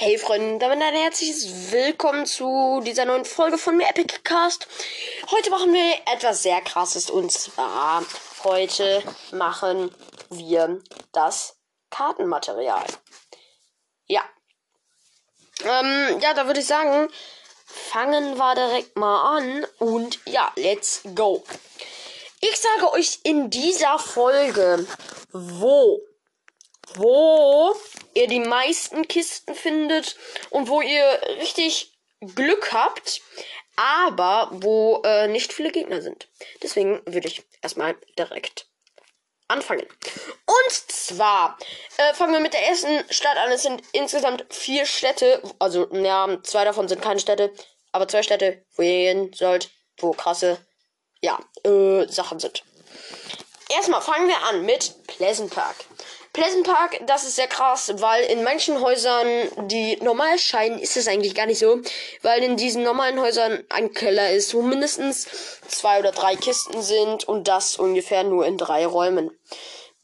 Hey Freunde, damit ein herzliches Willkommen zu dieser neuen Folge von mir Epic Cast. Heute machen wir etwas sehr krasses und zwar heute machen wir das Kartenmaterial. Ja. Ähm, ja, da würde ich sagen, fangen wir direkt mal an und ja, let's go. Ich sage euch in dieser Folge, wo wo ihr die meisten Kisten findet und wo ihr richtig Glück habt, aber wo äh, nicht viele Gegner sind. Deswegen würde ich erstmal direkt anfangen. Und zwar äh, fangen wir mit der ersten Stadt an. Es sind insgesamt vier Städte, also ja, zwei davon sind keine Städte, aber zwei Städte, wo ihr hin sollt, wo krasse, ja, äh, Sachen sind. Erstmal fangen wir an mit Pleasant Park. Pleasant Park, das ist sehr krass, weil in manchen Häusern, die normal scheinen, ist es eigentlich gar nicht so, weil in diesen normalen Häusern ein Keller ist, wo mindestens zwei oder drei Kisten sind und das ungefähr nur in drei Räumen.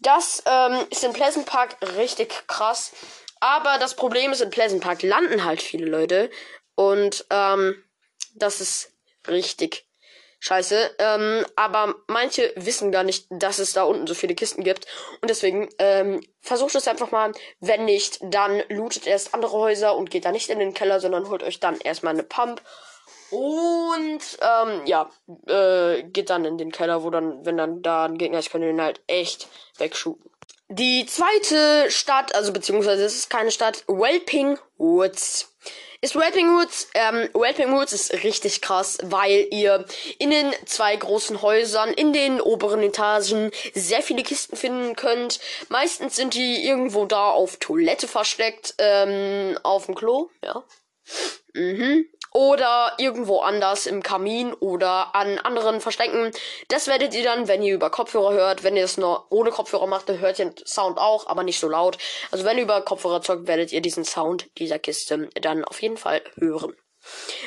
Das ähm, ist in Pleasant Park richtig krass, aber das Problem ist, in Pleasant Park landen halt viele Leute und ähm, das ist richtig scheiße. Ähm, aber manche wissen gar nicht, dass es da unten so viele Kisten gibt. Und deswegen ähm, versucht es einfach mal. Wenn nicht, dann lootet erst andere Häuser und geht da nicht in den Keller, sondern holt euch dann erstmal eine Pump. Und ähm, ja, äh, geht dann in den Keller, wo dann, wenn dann da ein Gegner ist, könnt ihr ihn halt echt wegshooten. Die zweite Stadt, also beziehungsweise es ist keine Stadt, Welping Woods ist Whelping Woods. Ähm, Whelping Woods ist richtig krass, weil ihr in den zwei großen Häusern, in den oberen Etagen, sehr viele Kisten finden könnt. Meistens sind die irgendwo da auf Toilette versteckt, ähm, auf dem Klo, ja. Mhm oder irgendwo anders im Kamin oder an anderen Verstecken. Das werdet ihr dann, wenn ihr über Kopfhörer hört. Wenn ihr es nur ohne Kopfhörer macht, dann hört ihr den Sound auch, aber nicht so laut. Also wenn ihr über Kopfhörer zockt, werdet ihr diesen Sound dieser Kiste dann auf jeden Fall hören.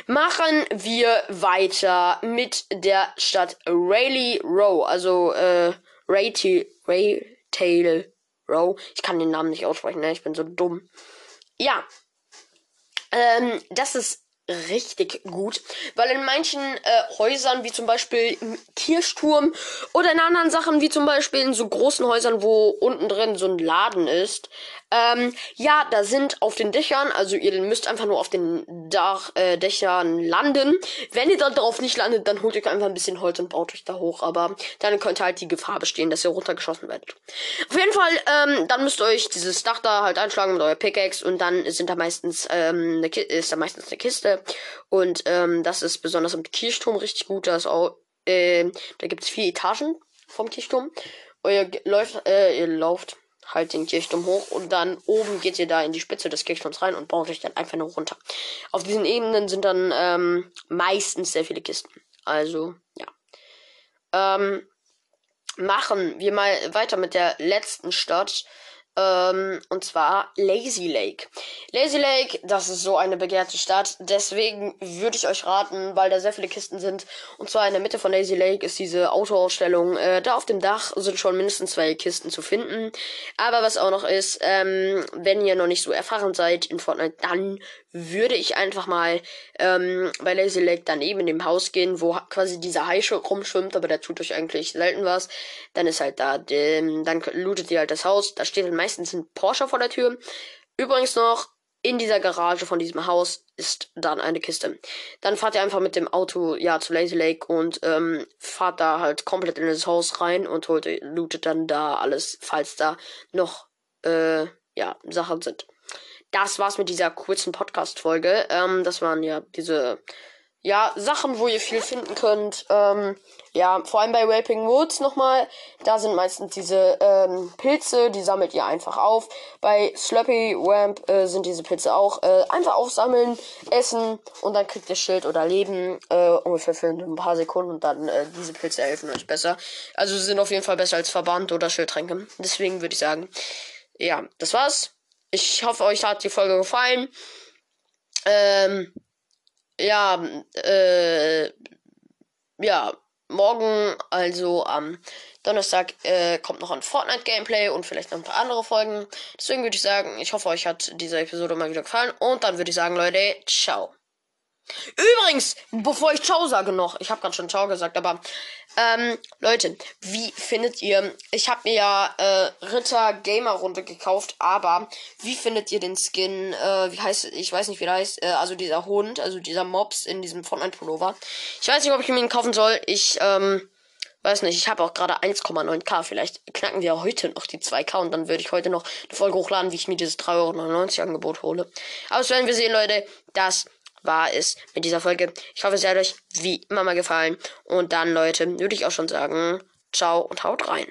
Machen wir weiter mit der Stadt Rayleigh Row, also äh, Raytail Row. Ich kann den Namen nicht aussprechen, ne? Ich bin so dumm. Ja. Ähm, das ist richtig gut, weil in manchen äh, Häusern, wie zum Beispiel im Kirchturm oder in anderen Sachen, wie zum Beispiel in so großen Häusern, wo unten drin so ein Laden ist, ähm, ja, da sind auf den Dächern, also ihr müsst einfach nur auf den Dach, äh, Dächern landen. Wenn ihr da drauf nicht landet, dann holt ihr einfach ein bisschen Holz und baut euch da hoch, aber dann könnte halt die Gefahr bestehen, dass ihr runtergeschossen werdet. Auf jeden Fall, ähm, dann müsst ihr euch dieses Dach da halt einschlagen mit eurer Pickaxe und dann sind da meistens, ähm, eine ist da meistens eine Kiste und ähm, das ist besonders im Kirchturm richtig gut. Da ist auch, äh, da gibt's vier Etagen vom Kirchturm. Ihr läuft, äh, ihr lauft halt den Kirchturm hoch und dann oben geht ihr da in die Spitze des Kirchturms rein und baut euch dann einfach nur runter. Auf diesen Ebenen sind dann ähm, meistens sehr viele Kisten. Also, ja. Ähm, machen wir mal weiter mit der letzten Stadt. Ähm, und zwar Lazy Lake. Lazy Lake, das ist so eine begehrte Stadt. Deswegen würde ich euch raten, weil da sehr viele Kisten sind. Und zwar in der Mitte von Lazy Lake ist diese Autoausstellung. Äh, da auf dem Dach sind schon mindestens zwei Kisten zu finden. Aber was auch noch ist, ähm, wenn ihr noch nicht so erfahren seid in Fortnite, dann würde ich einfach mal ähm, bei Lazy Lake daneben in dem Haus gehen, wo quasi dieser Hai rumschwimmt, aber der tut euch eigentlich selten was. Dann ist halt da, ähm, dann lootet ihr halt das Haus. Da steht dann meistens ein Porsche vor der Tür. Übrigens noch, in dieser Garage von diesem Haus ist dann eine Kiste. Dann fahrt ihr einfach mit dem Auto ja zu Lazy Lake und ähm, fahrt da halt komplett in das Haus rein und holt, lootet dann da alles, falls da noch äh, ja Sachen sind das war's mit dieser kurzen Podcast-Folge. Ähm, das waren ja diese ja, Sachen, wo ihr viel finden könnt. Ähm, ja, vor allem bei Waping Woods nochmal. Da sind meistens diese ähm, Pilze, die sammelt ihr einfach auf. Bei Sloppy Wamp äh, sind diese Pilze auch. Äh, einfach aufsammeln, essen und dann kriegt ihr Schild oder Leben. Äh, ungefähr für ein paar Sekunden und dann äh, diese Pilze helfen euch besser. Also sie sind auf jeden Fall besser als Verband oder Schildtränke. Deswegen würde ich sagen, ja, das war's. Ich hoffe, euch hat die Folge gefallen. Ähm, ja, äh, ja, morgen, also am Donnerstag äh, kommt noch ein Fortnite-Gameplay und vielleicht noch ein paar andere Folgen. Deswegen würde ich sagen, ich hoffe, euch hat diese Episode mal wieder gefallen. Und dann würde ich sagen, Leute, ciao. Übrigens, bevor ich Ciao sage noch, ich habe gerade schon Ciao gesagt, aber ähm, Leute, wie findet ihr? Ich habe mir ja äh, Ritter Gamer Runde gekauft, aber wie findet ihr den Skin? Äh, wie heißt ich weiß nicht, wie der heißt. Äh, also dieser Hund, also dieser Mobs in diesem Fortnite Pullover. Ich weiß nicht, ob ich mir ihn kaufen soll. Ich ähm, weiß nicht. Ich habe auch gerade 1,9k. Vielleicht knacken wir heute noch die 2k und dann würde ich heute noch eine Folge hochladen, wie ich mir dieses 3,99 Euro Angebot hole. Aber das werden wir sehen, Leute. Das war es mit dieser Folge. Ich hoffe, es hat euch wie immer mal gefallen. Und dann, Leute, würde ich auch schon sagen, ciao und haut rein.